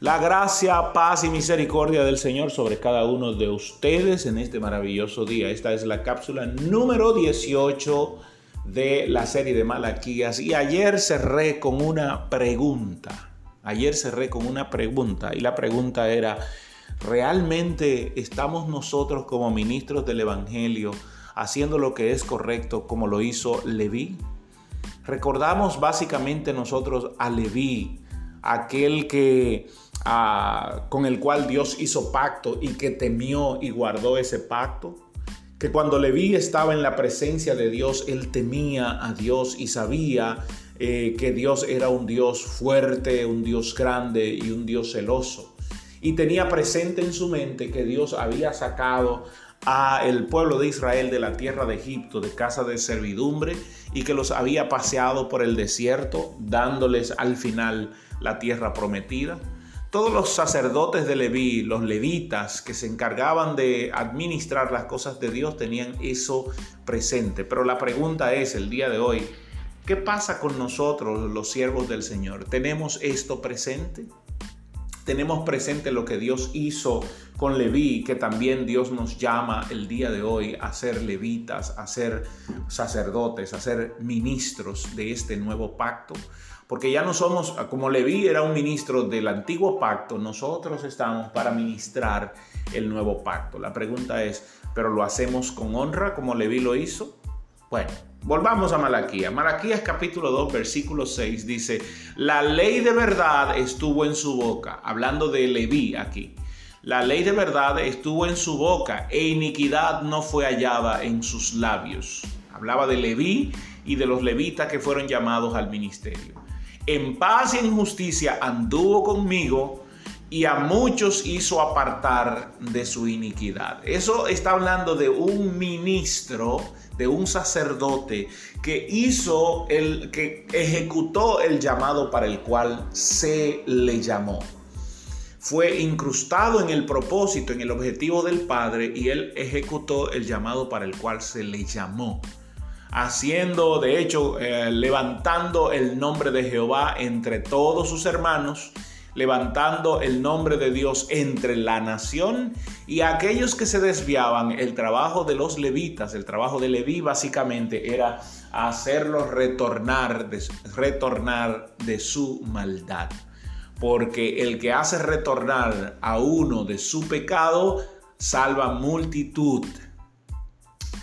La gracia, paz y misericordia del Señor sobre cada uno de ustedes en este maravilloso día. Esta es la cápsula número 18 de la serie de Malaquías y ayer cerré con una pregunta. Ayer cerré con una pregunta y la pregunta era, ¿realmente estamos nosotros como ministros del Evangelio haciendo lo que es correcto como lo hizo Leví? Recordamos básicamente nosotros a Leví, aquel que con el cual Dios hizo pacto y que temió y guardó ese pacto. Que cuando Leví estaba en la presencia de Dios, él temía a Dios y sabía eh, que Dios era un Dios fuerte, un Dios grande y un Dios celoso. Y tenía presente en su mente que Dios había sacado a el pueblo de Israel de la tierra de Egipto, de casa de servidumbre, y que los había paseado por el desierto, dándoles al final la tierra prometida. Todos los sacerdotes de Leví, los levitas que se encargaban de administrar las cosas de Dios, tenían eso presente. Pero la pregunta es el día de hoy, ¿qué pasa con nosotros, los siervos del Señor? ¿Tenemos esto presente? Tenemos presente lo que Dios hizo con Leví, que también Dios nos llama el día de hoy a ser levitas, a ser sacerdotes, a ser ministros de este nuevo pacto. Porque ya no somos, como Leví era un ministro del antiguo pacto, nosotros estamos para ministrar el nuevo pacto. La pregunta es, ¿pero lo hacemos con honra como Leví lo hizo? Bueno, volvamos a Malaquías. Malaquías capítulo 2, versículo 6 dice, la ley de verdad estuvo en su boca, hablando de Leví aquí. La ley de verdad estuvo en su boca e iniquidad no fue hallada en sus labios. Hablaba de Leví y de los levitas que fueron llamados al ministerio. En paz y en justicia anduvo conmigo y a muchos hizo apartar de su iniquidad. Eso está hablando de un ministro, de un sacerdote que hizo el que ejecutó el llamado para el cual se le llamó. Fue incrustado en el propósito, en el objetivo del Padre y él ejecutó el llamado para el cual se le llamó haciendo, de hecho, eh, levantando el nombre de Jehová entre todos sus hermanos levantando el nombre de Dios entre la nación y aquellos que se desviaban. El trabajo de los levitas, el trabajo de Leví básicamente era hacerlos retornar retornar de su maldad. Porque el que hace retornar a uno de su pecado, salva multitud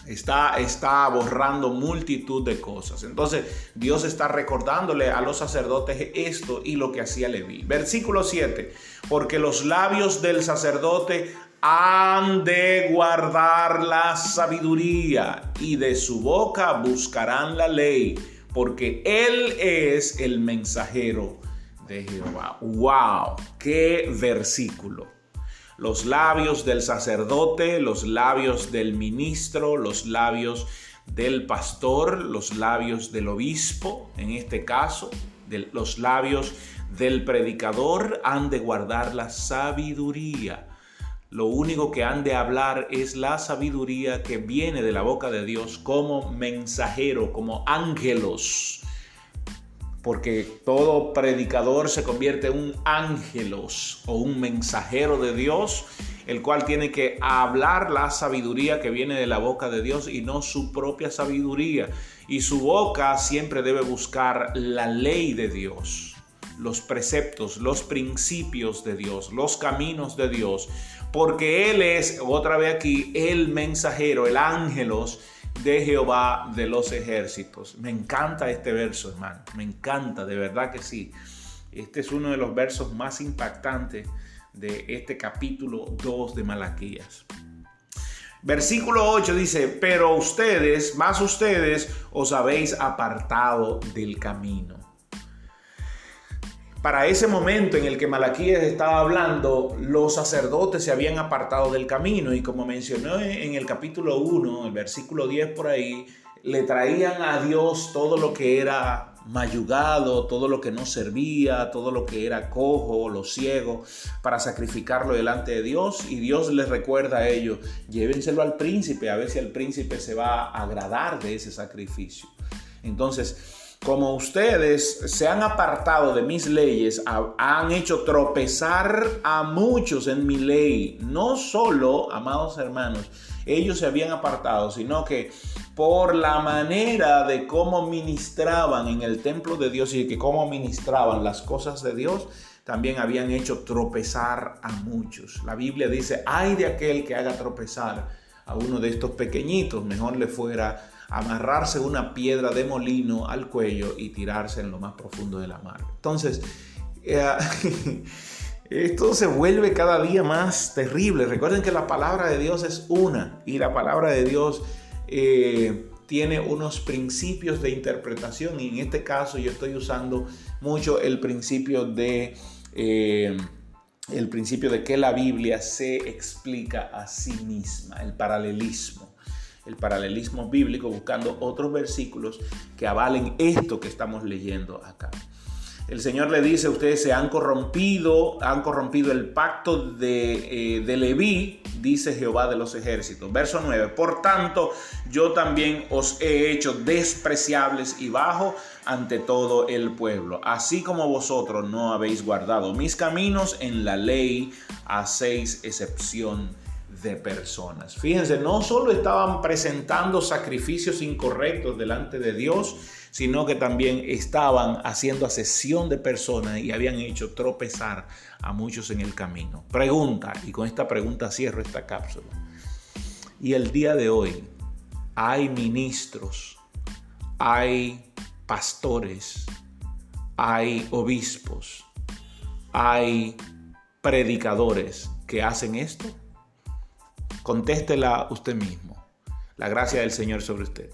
está, está borrando multitud de cosas. Entonces Dios está recordándole a los sacerdotes esto y lo que hacía Leví. Versículo 7, porque los labios del sacerdote han de guardar la sabiduría y de su boca buscarán la ley, porque Él es el mensajero de Jehová. ¡Wow! ¡Qué versículo! Los labios del sacerdote, los labios del ministro, los labios del pastor, los labios del obispo, en este caso, los labios del predicador han de guardar la sabiduría. Lo único que han de hablar es la sabiduría que viene de la boca de Dios como mensajero, como ángelos porque todo predicador se convierte en un ángelos o un mensajero de Dios, el cual tiene que hablar la sabiduría que viene de la boca de Dios y no su propia sabiduría. Y su boca siempre debe buscar la ley de Dios, los preceptos, los principios de Dios, los caminos de Dios, porque Él es, otra vez aquí, el mensajero, el ángelos de Jehová de los ejércitos. Me encanta este verso, hermano. Me encanta, de verdad que sí. Este es uno de los versos más impactantes de este capítulo 2 de Malaquías. Versículo 8 dice, pero ustedes, más ustedes, os habéis apartado del camino para ese momento en el que Malaquías estaba hablando, los sacerdotes se habían apartado del camino y como mencionó en el capítulo 1, el versículo 10 por ahí, le traían a Dios todo lo que era mayugado, todo lo que no servía, todo lo que era cojo, lo ciego, para sacrificarlo delante de Dios. Y Dios les recuerda a ellos, llévenselo al príncipe, a ver si el príncipe se va a agradar de ese sacrificio. Entonces, como ustedes se han apartado de mis leyes, han hecho tropezar a muchos en mi ley. No solo, amados hermanos, ellos se habían apartado, sino que por la manera de cómo ministraban en el templo de Dios y que cómo ministraban las cosas de Dios, también habían hecho tropezar a muchos. La Biblia dice, ay de aquel que haga tropezar a uno de estos pequeñitos, mejor le fuera amarrarse una piedra de molino al cuello y tirarse en lo más profundo de la mar. Entonces, eh, esto se vuelve cada día más terrible. Recuerden que la palabra de Dios es una y la palabra de Dios eh, tiene unos principios de interpretación y en este caso yo estoy usando mucho el principio de... Eh, el principio de que la Biblia se explica a sí misma, el paralelismo el paralelismo bíblico buscando otros versículos que avalen esto que estamos leyendo acá. El Señor le dice, ustedes se han corrompido, han corrompido el pacto de, eh, de Leví, dice Jehová de los ejércitos. Verso 9, por tanto yo también os he hecho despreciables y bajo ante todo el pueblo, así como vosotros no habéis guardado mis caminos, en la ley hacéis excepción de personas. Fíjense, no solo estaban presentando sacrificios incorrectos delante de Dios, sino que también estaban haciendo asesión de personas y habían hecho tropezar a muchos en el camino. Pregunta, y con esta pregunta cierro esta cápsula. Y el día de hoy hay ministros, hay pastores, hay obispos, hay predicadores que hacen esto. Contéstela usted mismo. La gracia del Señor sobre usted.